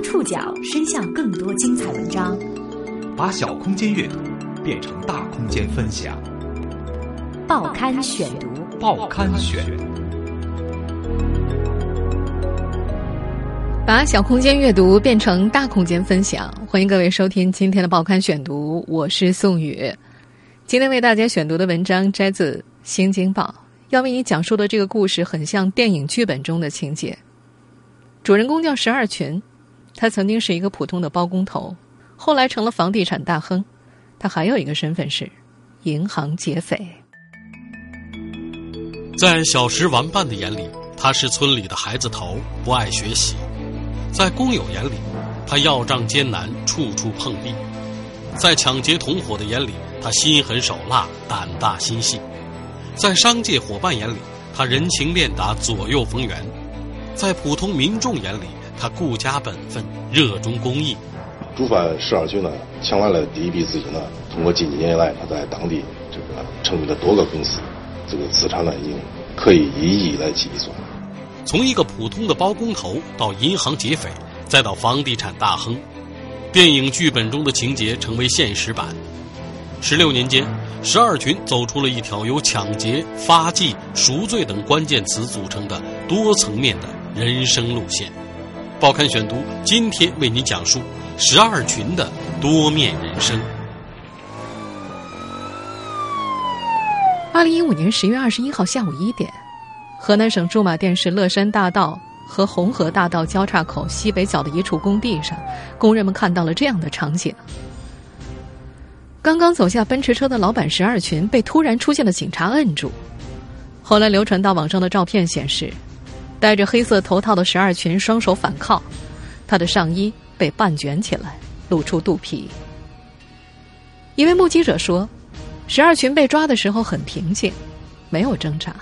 让触角伸向更多精彩文章，把小空间阅读变成大空间分享。报刊选读，报刊选，把小空间阅读变成大空间分享。欢迎各位收听今天的报刊选读，我是宋宇。今天为大家选读的文章摘自《新京报》，要为你讲述的这个故事很像电影剧本中的情节。主人公叫十二群，他曾经是一个普通的包工头，后来成了房地产大亨。他还有一个身份是银行劫匪。在小时玩伴的眼里，他是村里的孩子头，不爱学习；在工友眼里，他要账艰难，处处碰壁；在抢劫同伙的眼里，他心狠手辣，胆大心细；在商界伙伴眼里，他人情练达，左右逢源；在普通民众眼里，他顾家本分，热衷公益。主犯十二群呢，抢来了第一笔资金呢，通过近几年来他在当地这个成立了多个公司。这个资产呢，已经可以以亿来计算。从一个普通的包工头到银行劫匪，再到房地产大亨，电影剧本中的情节成为现实版。十六年间，十二群走出了一条由抢劫、发迹、赎罪等关键词组成的多层面的人生路线。报刊选读今天为您讲述十二群的多面人生。二零一五年十月二十一号下午一点，河南省驻马店市乐山大道和红河大道交叉口西北角的一处工地上，工人们看到了这样的场景：刚刚走下奔驰车的老板十二群被突然出现的警察摁住。后来流传到网上的照片显示，戴着黑色头套的十二群双手反铐，他的上衣被半卷起来，露出肚皮。一位目击者说。十二群被抓的时候很平静，没有挣扎。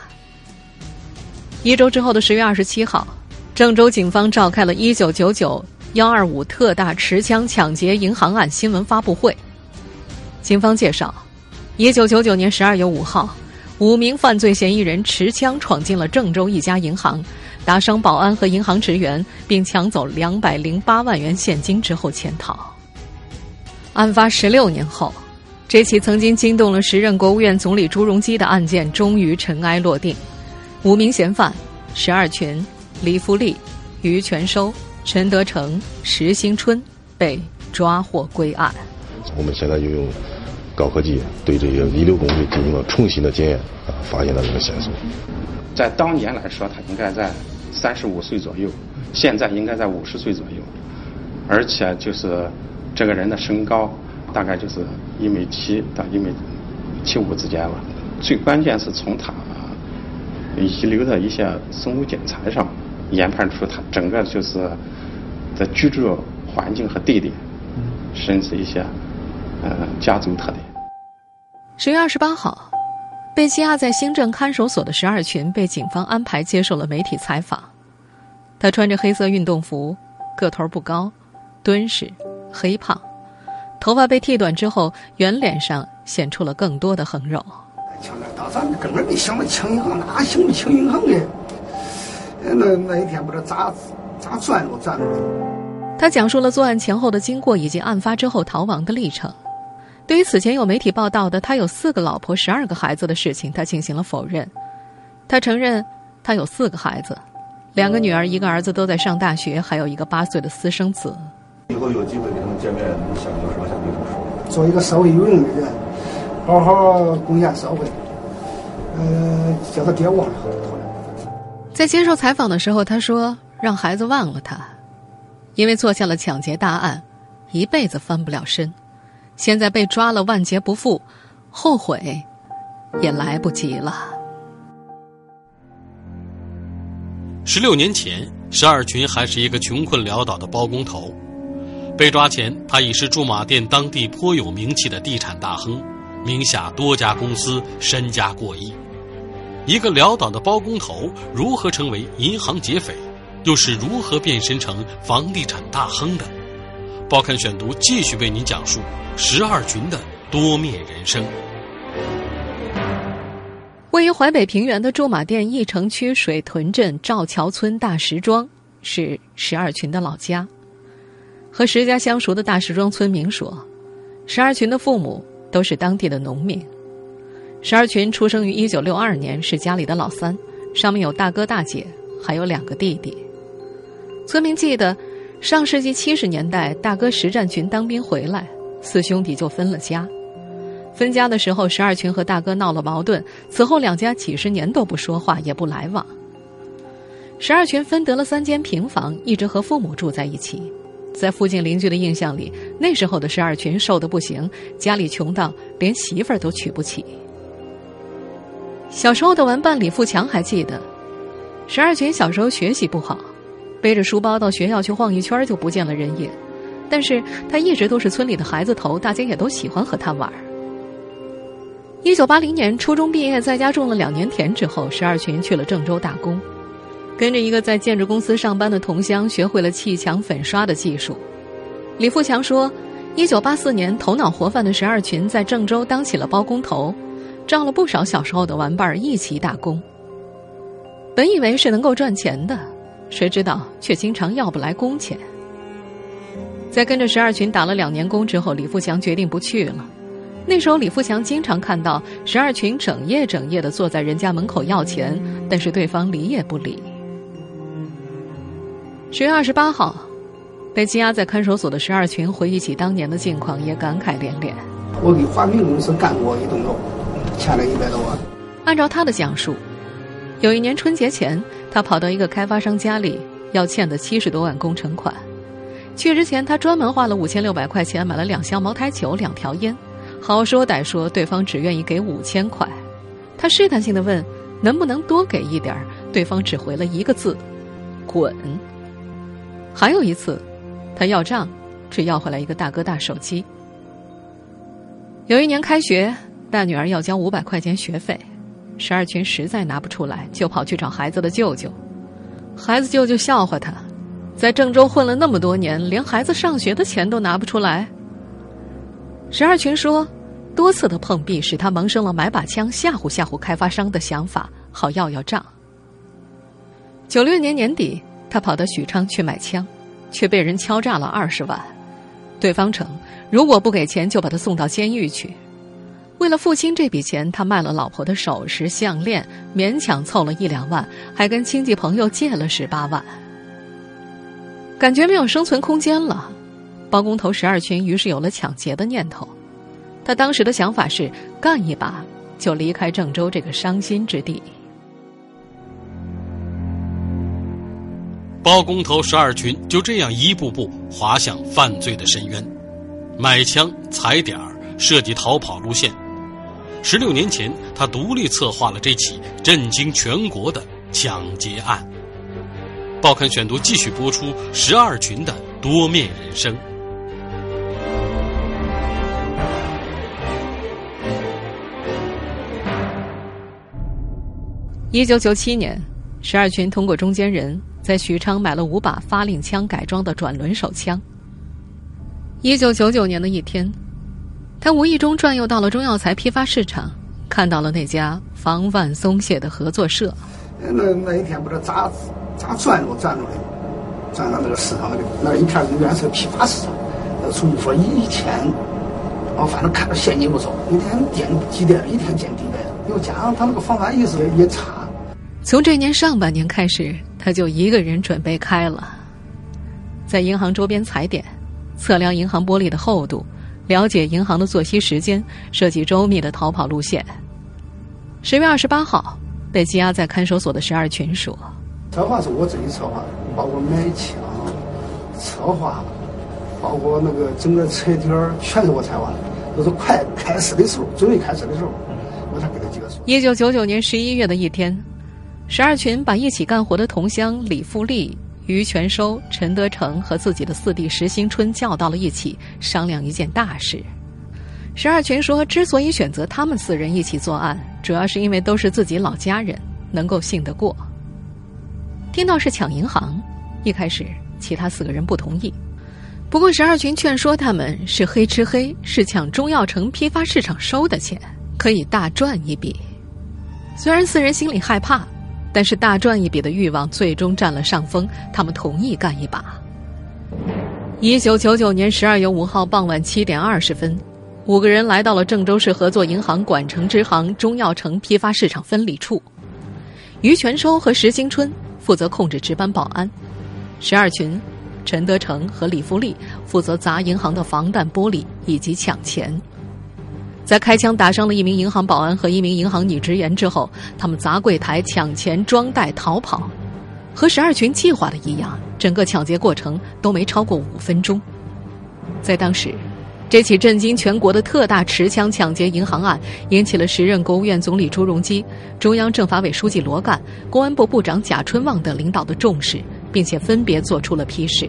一周之后的十月二十七号，郑州警方召开了一九九九幺二五特大持枪抢劫银行案新闻发布会。警方介绍，一九九九年十二月五号，五名犯罪嫌疑人持枪闯进了郑州一家银行，打伤保安和银行职员，并抢走两百零八万元现金之后潜逃。案发十六年后。这起曾经惊动了时任国务院总理朱镕基的案件终于尘埃落定，五名嫌犯石二群、李福利、于全收、陈德成、石新春被抓获归案。我们现在就用高科技对这个遗留工具进行了重新的检验，啊，发现了这个线索。在当年来说，他应该在三十五岁左右，现在应该在五十岁左右，而且就是这个人的身高。大概就是一米七到一米七五之间了。最关键是从他遗留的一些生物检材上研判出他整个就是的居住环境和地点，甚至一些呃家族特点。十月二十八号，被羁押在新郑看守所的十二群被警方安排接受了媒体采访。他穿着黑色运动服，个头不高，敦实，黑胖。头发被剃短之后，圆脸上显出了更多的横肉。抢根本没想到抢银行，哪想着抢银行呢？那那一天不知道咋咋转都转不住。他讲述了作案前后的经过以及案发之后逃亡的历程。对于此前有媒体报道的他有四个老婆、十二个孩子的事情，他进行了否认。他承认他有四个孩子，两个女儿、一个儿子都在上大学，还有一个八岁的私生子。以后有机会跟他们见面，想有什么想对他们说？做一个社会有用的人，好好贡献社会。嗯，叫他别忘了。在接受采访的时候，他说：“让孩子忘了他，因为做下了抢劫大案，一辈子翻不了身。现在被抓了，万劫不复，后悔也来不及了。”十六年前，十二群还是一个穷困潦倒的包工头。被抓前，他已是驻马店当地颇有名气的地产大亨，名下多家公司，身家过亿。一个潦倒的包工头如何成为银行劫匪，又是如何变身成房地产大亨的？报刊选读继续为您讲述十二群的多面人生。位于淮北平原的驻马店驿城区水屯镇赵桥村大石庄，是十二群的老家。和石家相熟的大石庄村民说，十二群的父母都是当地的农民。十二群出生于一九六二年，是家里的老三，上面有大哥大姐，还有两个弟弟。村民记得，上世纪七十年代，大哥石占群当兵回来，四兄弟就分了家。分家的时候，石二群和大哥闹了矛盾，此后两家几十年都不说话，也不来往。石二群分得了三间平房，一直和父母住在一起。在附近邻居的印象里，那时候的石二群瘦得不行，家里穷到连媳妇儿都娶不起。小时候的玩伴李富强还记得，石二群小时候学习不好。背着书包到学校去晃一圈就不见了人影，但是他一直都是村里的孩子头，大家也都喜欢和他玩。一九八零年初中毕业，在家种了两年田之后，十二群去了郑州打工，跟着一个在建筑公司上班的同乡学会了砌墙粉刷的技术。李富强说，一九八四年头脑活泛的十二群在郑州当起了包工头，招了不少小时候的玩伴一起打工。本以为是能够赚钱的。谁知道，却经常要不来工钱。在跟着十二群打了两年工之后，李富强决定不去了。那时候，李富强经常看到十二群整夜整夜的坐在人家门口要钱，但是对方理也不理。十月二十八号，被羁押在看守所的十二群回忆起当年的境况，也感慨连连。我给华明公司干过一栋楼，欠了一百多万。按照他的讲述。有一年春节前，他跑到一个开发商家里要欠的七十多万工程款。去之前，他专门花了五千六百块钱买了两箱茅台酒、两条烟。好说歹说，对方只愿意给五千块。他试探性的问：“能不能多给一点？”对方只回了一个字：“滚。”还有一次，他要账，只要回来一个大哥大手机。有一年开学，大女儿要交五百块钱学费。十二群实在拿不出来，就跑去找孩子的舅舅。孩子舅舅笑话他，在郑州混了那么多年，连孩子上学的钱都拿不出来。十二群说，多次的碰壁使他萌生了买把枪吓唬吓唬开发商的想法，好要要账。九六年年底，他跑到许昌去买枪，却被人敲诈了二十万。对方称，如果不给钱，就把他送到监狱去。为了付清这笔钱，他卖了老婆的首饰、项链，勉强凑了一两万，还跟亲戚朋友借了十八万。感觉没有生存空间了，包工头十二群于是有了抢劫的念头。他当时的想法是干一把就离开郑州这个伤心之地。包工头十二群就这样一步步滑向犯罪的深渊，买枪、踩点儿、设计逃跑路线。十六年前，他独立策划了这起震惊全国的抢劫案。报刊选读继续播出十二群的多面人生。一九九七年，十二群通过中间人在许昌买了五把发令枪改装的转轮手枪。一九九九年的一天。他无意中转悠到了中药材批发市场，看到了那家防范松懈的合作社。那那一天不知道咋咋转悠转着的，转到那个市场里，那一看原来是个批发市场。那从说一天，我反正看着现金不少，一天见几点，一天见几百，又加上他那个防范意识也差。从这年上半年开始，他就一个人准备开了，在银行周边踩点，测量银行玻璃的厚度。了解银行的作息时间，设计周密的逃跑路线。十月二十八号，被羁押在看守所的十二群说：“策划是我自己策划的，包括买枪、策划，包括那个整个车底儿，全是我策划的。都是快开始的时候，准备开始的时候，我才给他几个数。”一九九九年十一月的一天，十二群把一起干活的同乡李富利。于全收、陈德成和自己的四弟石新春叫到了一起，商量一件大事。十二群说，之所以选择他们四人一起作案，主要是因为都是自己老家人，能够信得过。听到是抢银行，一开始其他四个人不同意，不过十二群劝说他们是黑吃黑，是抢中药城批发市场收的钱，可以大赚一笔。虽然四人心里害怕。但是大赚一笔的欲望最终占了上风，他们同意干一把。一九九九年十二月五号傍晚七点二十分，五个人来到了郑州市合作银行管城支行中药城批发市场分理处。于全收和石兴春负责控制值班保安，石二群、陈德成和李福利负责砸银行的防弹玻璃以及抢钱。在开枪打伤了一名银行保安和一名银行女职员之后，他们砸柜台、抢钱、装袋逃跑。和十二群计划的一样，整个抢劫过程都没超过五分钟。在当时，这起震惊全国的特大持枪抢劫银行案，引起了时任国务院总理朱镕基、中央政法委书记罗干、公安部部长贾春旺等领导的重视，并且分别作出了批示。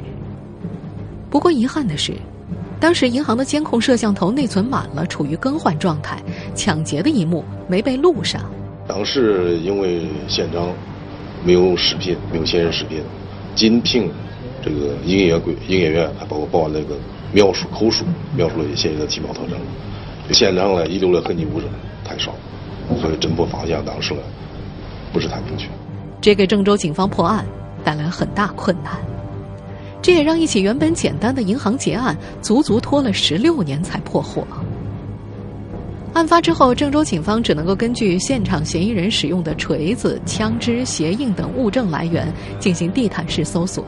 不过遗憾的是，当时银行的监控摄像头内存满了，处于更换状态，抢劫的一幕没被录上。当时因为现场。没有视频，没有显人视频，仅凭这个营业柜营业员，还包括保安那个描述口述，描述了嫌疑的体貌特征。现场呢遗留的痕迹物证太少，所以侦破方向当时呢不是太明确。这给郑州警方破案带来很大困难，这也让一起原本简单的银行劫案足足拖了十六年才破获。案发之后，郑州警方只能够根据现场嫌疑人使用的锤子、枪支、鞋印等物证来源进行地毯式搜索。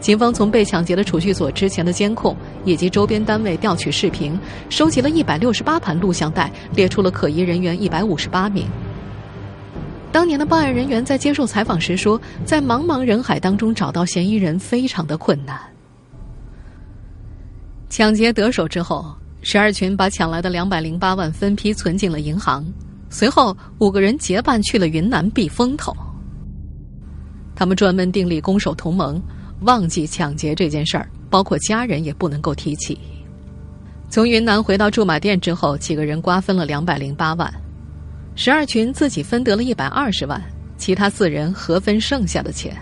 警方从被抢劫的储蓄所之前的监控以及周边单位调取视频，收集了一百六十八盘录像带，列出了可疑人员一百五十八名。当年的办案人员在接受采访时说，在茫茫人海当中找到嫌疑人非常的困难。抢劫得手之后。十二群把抢来的两百零八万分批存进了银行，随后五个人结伴去了云南避风头。他们专门订立攻守同盟，忘记抢劫这件事儿，包括家人也不能够提起。从云南回到驻马店之后，几个人瓜分了两百零八万，十二群自己分得了一百二十万，其他四人合分剩下的钱。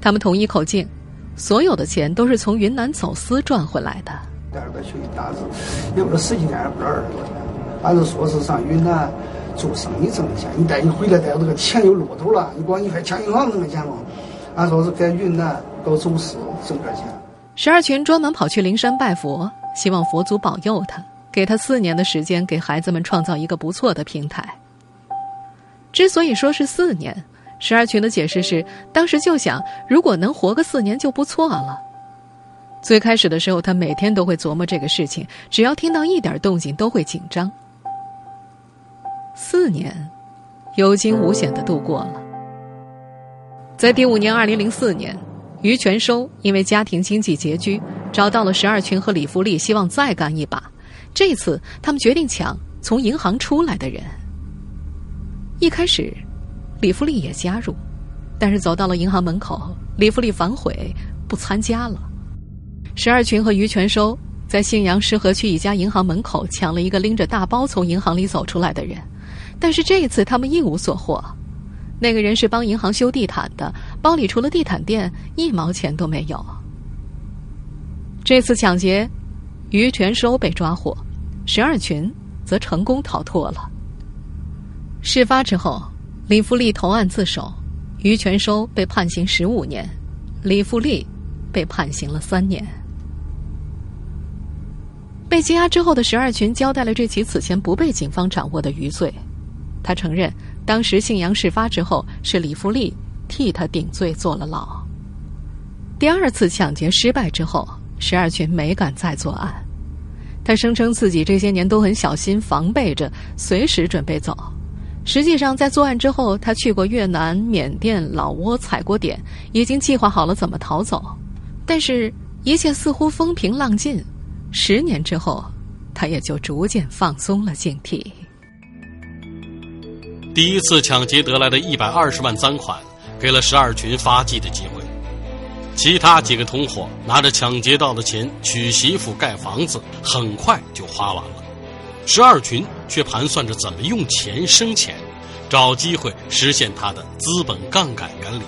他们统一口径，所有的钱都是从云南走私赚回来的。二个去一大子，也不知道不二十多天。反正说是上云南做生意挣钱，你带你回来带这个钱又落头了。你光你还抢银行挣的钱吗？俺说是在云南搞走私挣点钱。十二群专门跑去灵山拜佛，希望佛祖保佑他，给他四年的时间，给孩子们创造一个不错的平台。之所以说是四年，十二群的解释是，当时就想，如果能活个四年就不错了。最开始的时候，他每天都会琢磨这个事情，只要听到一点动静都会紧张。四年，有惊无险的度过了。在第五年，二零零四年，于全收因为家庭经济拮据，找到了十二群和李福利，希望再干一把。这次，他们决定抢从银行出来的人。一开始，李福利也加入，但是走到了银行门口，李福利反悔，不参加了。十二群和于全收在信阳市河区一家银行门口抢了一个拎着大包从银行里走出来的人，但是这一次他们一无所获。那个人是帮银行修地毯的，包里除了地毯垫一毛钱都没有。这次抢劫，于全收被抓获，十二群则成功逃脱了。事发之后，李富利投案自首，于全收被判刑十五年，李富利被判刑了三年。被羁押之后的十二群交代了这起此前不被警方掌握的余罪。他承认，当时信阳事发之后是李福利替他顶罪坐了牢。第二次抢劫失败之后，十二群没敢再作案。他声称自己这些年都很小心防备着，随时准备走。实际上，在作案之后，他去过越南、缅甸、老挝踩过点，已经计划好了怎么逃走。但是，一切似乎风平浪静。十年之后，他也就逐渐放松了警惕。第一次抢劫得来的一百二十万赃款，给了十二群发迹的机会。其他几个同伙拿着抢劫到的钱娶媳妇、盖房子，很快就花完了。十二群却盘算着怎么用钱生钱，找机会实现他的资本杠杆原理：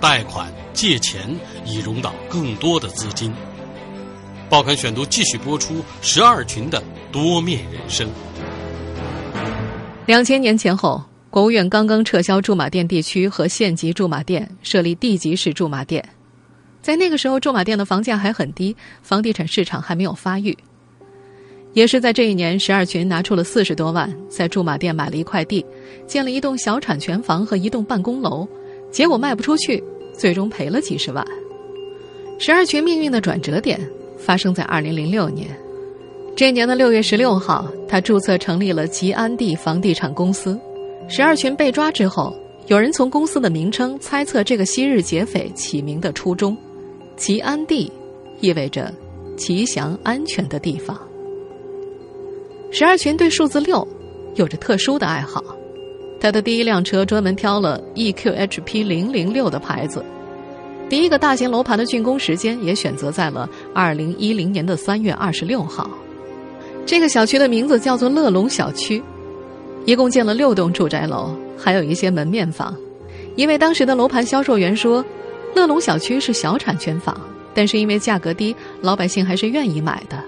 贷款、借钱，以融到更多的资金。报刊选读继续播出十二群的多面人生。两千年前后，国务院刚刚撤销驻马店地区和县级驻马店，设立地级市驻马店。在那个时候，驻马店的房价还很低，房地产市场还没有发育。也是在这一年，石二群拿出了四十多万，在驻马店买了一块地，建了一栋小产权房和一栋办公楼，结果卖不出去，最终赔了几十万。石二群命运的转折点发生在二零零六年，这年的六月十六号，他注册成立了吉安地房地产公司。石二群被抓之后，有人从公司的名称猜测这个昔日劫匪起名的初衷。吉安地意味着吉祥安全的地方。十二群对数字六有着特殊的爱好，他的第一辆车专门挑了 EQHP 零零六的牌子。第一个大型楼盘的竣工时间也选择在了二零一零年的三月二十六号。这个小区的名字叫做乐龙小区，一共建了六栋住宅楼，还有一些门面房。因为当时的楼盘销售员说。乐龙小区是小产权房，但是因为价格低，老百姓还是愿意买的。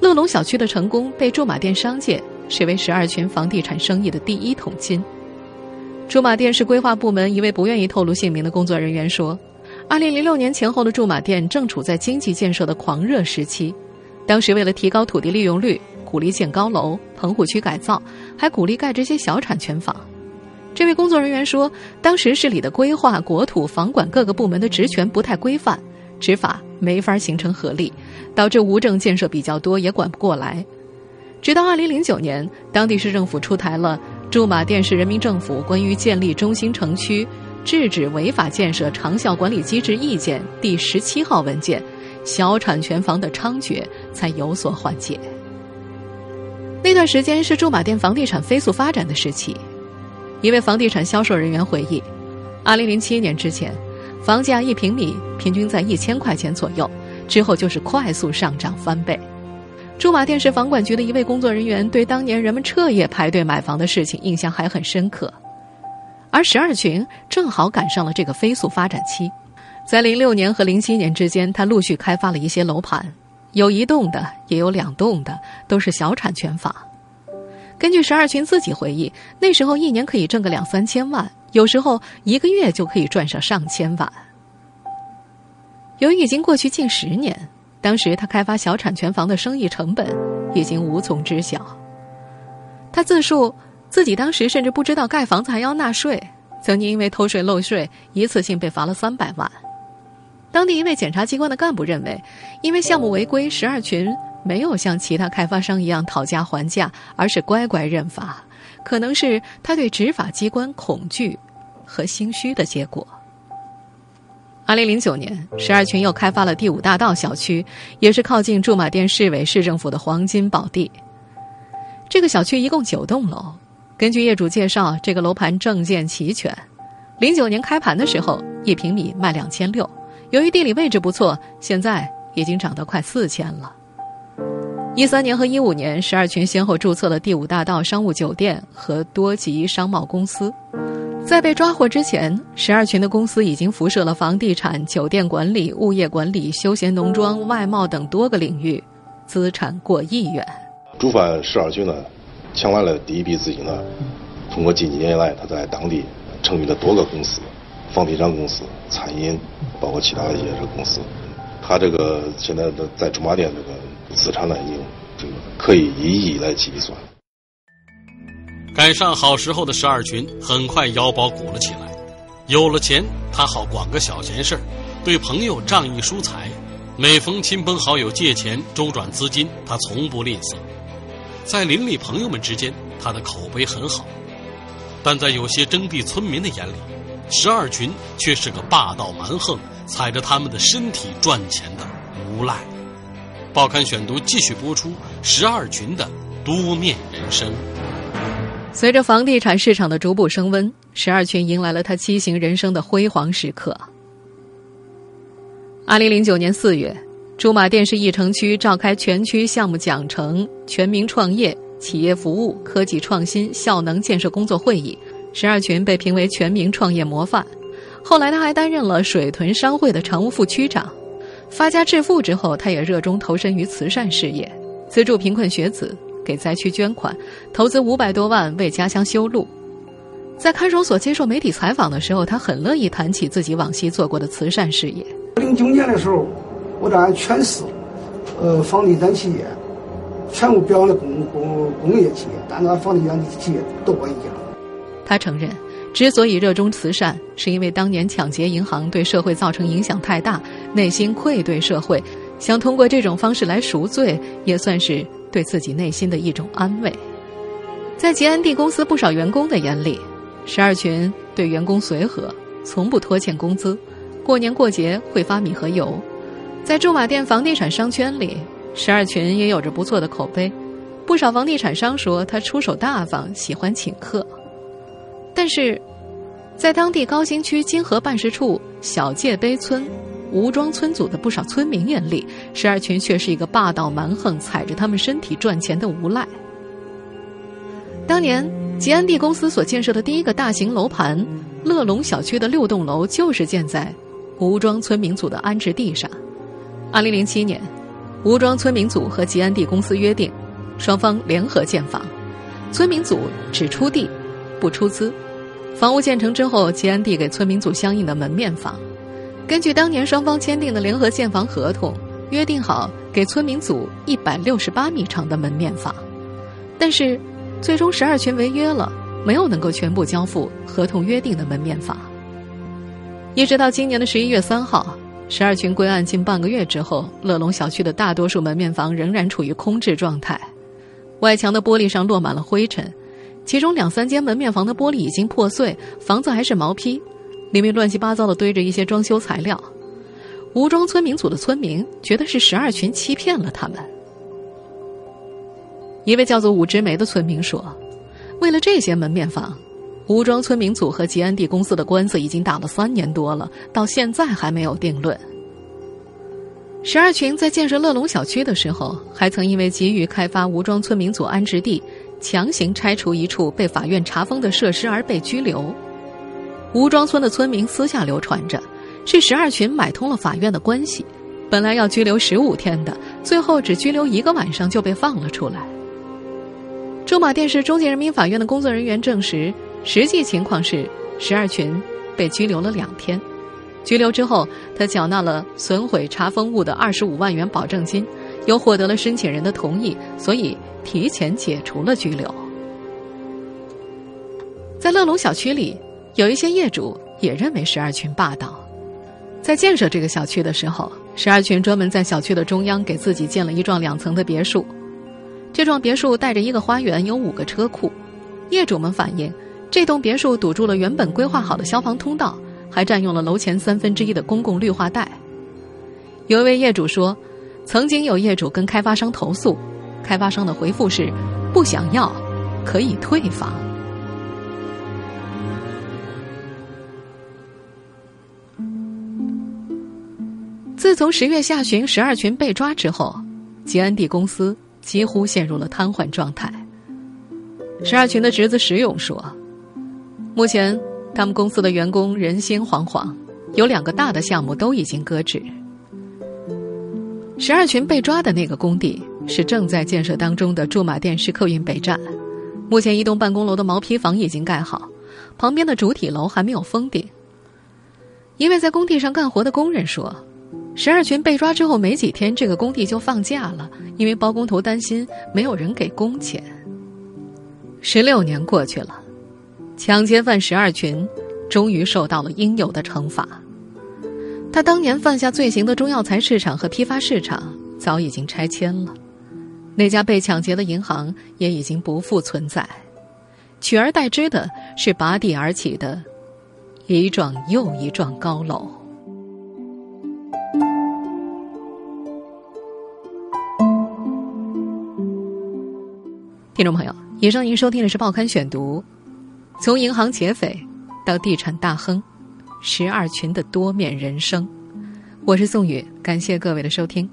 乐龙小区的成功被驻马店商界视为十二群房地产生意的第一桶金。驻马店市规划部门一位不愿意透露姓名的工作人员说：“二零零六年前后的驻马店正处在经济建设的狂热时期，当时为了提高土地利用率，鼓励建高楼、棚户区改造，还鼓励盖这些小产权房。”这位工作人员说，当时市里的规划、国土、房管各个部门的职权不太规范，执法没法形成合力，导致无证建设比较多，也管不过来。直到二零零九年，当地市政府出台了《驻马店市人民政府关于建立中心城区、制止违法建设长效管理机制意见》第十七号文件，小产权房的猖獗才有所缓解。那段时间是驻马店房地产飞速发展的时期。一位房地产销售人员回忆，二零零七年之前，房价一平米平均在一千块钱左右，之后就是快速上涨翻倍。驻马店市房管局的一位工作人员对当年人们彻夜排队买房的事情印象还很深刻，而十二群正好赶上了这个飞速发展期，在零六年和零七年之间，他陆续开发了一些楼盘，有一栋的，也有两栋的，都是小产权房。根据十二群自己回忆，那时候一年可以挣个两三千万，有时候一个月就可以赚上上千万。由于已经过去近十年，当时他开发小产权房的生意成本已经无从知晓。他自述自己当时甚至不知道盖房子还要纳税，曾经因为偷税漏税，一次性被罚了三百万。当地一位检察机关的干部认为，因为项目违规，十二群。没有像其他开发商一样讨价还价，而是乖乖认罚，可能是他对执法机关恐惧和心虚的结果。二零零九年，十二群又开发了第五大道小区，也是靠近驻马店市委市政府的黄金宝地。这个小区一共九栋楼，根据业主介绍，这个楼盘证件齐全。零九年开盘的时候，一平米卖两千六，由于地理位置不错，现在已经涨到快四千了。一三年和一五年，十二群先后注册了第五大道商务酒店和多吉商贸公司。在被抓获之前，十二群的公司已经辐射了房地产、酒店管理、物业管理、休闲农庄、外贸等多个领域，资产过亿元。主犯十二群呢，抢来了第一笔资金呢，通过近几年来他在当地成立了多个公司，房地产公司、餐饮，包括其他的一些公司。他这个现在的在驻马店这个。资产呢，已经这个可以以亿来计算。赶上好时候的十二群很快腰包鼓了起来，有了钱，他好管个小闲事儿，对朋友仗义疏财，每逢亲朋好友借钱周转资金，他从不吝啬。在邻里朋友们之间，他的口碑很好，但在有些征地村民的眼里，十二群却是个霸道蛮横、踩着他们的身体赚钱的无赖。报刊选读继续播出十二群的多面人生。随着房地产市场的逐步升温，十二群迎来了他畸形人生的辉煌时刻。二零零九年四月，驻马店市驿城区召开全区项目奖惩、全民创业、企业服务、科技创新、效能建设工作会议，十二群被评为全民创业模范。后来，他还担任了水屯商会的常务副区长。发家致富之后，他也热衷投身于慈善事业，资助贫困学子，给灾区捐款，投资五百多万为家乡修路。在看守所接受媒体采访的时候，他很乐意谈起自己往昔做过的慈善事业。零九年的时候，我这全市，呃，房地产企业全部表扬的工工工业企业，但是房地产企业都我一家。他承认，之所以热衷慈善，是因为当年抢劫银行对社会造成影响太大，内心愧对社会，想通过这种方式来赎罪，也算是对自己内心的一种安慰。在吉安地公司不少员工的眼里，十二群对员工随和，从不拖欠工资，过年过节会发米和油。在驻马店房地产商圈里，十二群也有着不错的口碑，不少房地产商说他出手大方，喜欢请客。但是，在当地高新区金河办事处小界碑村吴庄村组的不少村民眼里，石二群却是一个霸道蛮横、踩着他们身体赚钱的无赖。当年吉安地公司所建设的第一个大型楼盘乐龙小区的六栋楼，就是建在吴庄村民组的安置地上。二零零七年，吴庄村民组和吉安地公司约定，双方联合建房，村民组只出地，不出资。房屋建成之后，吉安地给村民组相应的门面房。根据当年双方签订的联合建房合同，约定好给村民组一百六十八米长的门面房。但是，最终十二群违约了，没有能够全部交付合同约定的门面房。一直到今年的十一月三号，十二群归案近半个月之后，乐龙小区的大多数门面房仍然处于空置状态，外墙的玻璃上落满了灰尘。其中两三间门面房的玻璃已经破碎，房子还是毛坯，里面乱七八糟的堆着一些装修材料。吴庄村民组的村民觉得是十二群欺骗了他们。一位叫做武之梅的村民说：“为了这些门面房，吴庄村民组和吉安地公司的官司已经打了三年多了，到现在还没有定论。”十二群在建设乐龙小区的时候，还曾因为急于开发吴庄村民组安置地。强行拆除一处被法院查封的设施而被拘留。吴庄村的村民私下流传着，是十二群买通了法院的关系，本来要拘留十五天的，最后只拘留一个晚上就被放了出来。驻马店市中级人民法院的工作人员证实，实际情况是十二群被拘留了两天，拘留之后，他缴纳了损毁查封物的二十五万元保证金。又获得了申请人的同意，所以提前解除了拘留。在乐龙小区里，有一些业主也认为十二群霸道。在建设这个小区的时候，十二群专门在小区的中央给自己建了一幢两层的别墅。这幢别墅带着一个花园，有五个车库。业主们反映，这栋别墅堵住了原本规划好的消防通道，还占用了楼前三分之一的公共绿化带。有一位业主说。曾经有业主跟开发商投诉，开发商的回复是不想要，可以退房。自从十月下旬十二群被抓之后，吉安地公司几乎陷入了瘫痪状态。十二群的侄子石勇说：“目前他们公司的员工人心惶惶，有两个大的项目都已经搁置。”十二群被抓的那个工地是正在建设当中的驻马店市客运北站，目前一栋办公楼的毛坯房已经盖好，旁边的主体楼还没有封顶。一位在工地上干活的工人说：“十二群被抓之后没几天，这个工地就放假了，因为包工头担心没有人给工钱。”十六年过去了，抢劫犯十二群终于受到了应有的惩罚。他当年犯下罪行的中药材市场和批发市场早已经拆迁了，那家被抢劫的银行也已经不复存在，取而代之的是拔地而起的一幢又一幢高楼。听众朋友，以上您收听的是《报刊选读》，从银行劫匪到地产大亨。十二群的多面人生，我是宋宇，感谢各位的收听。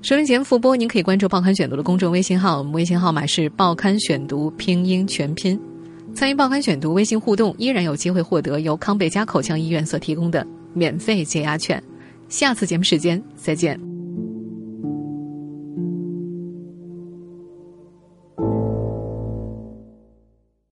收听节目复播，您可以关注《报刊选读》的公众微信号，我们微信号码是“报刊选读”拼音全拼。参与《报刊选读》微信互动，依然有机会获得由康贝佳口腔医院所提供的免费解压券。下次节目时间再见。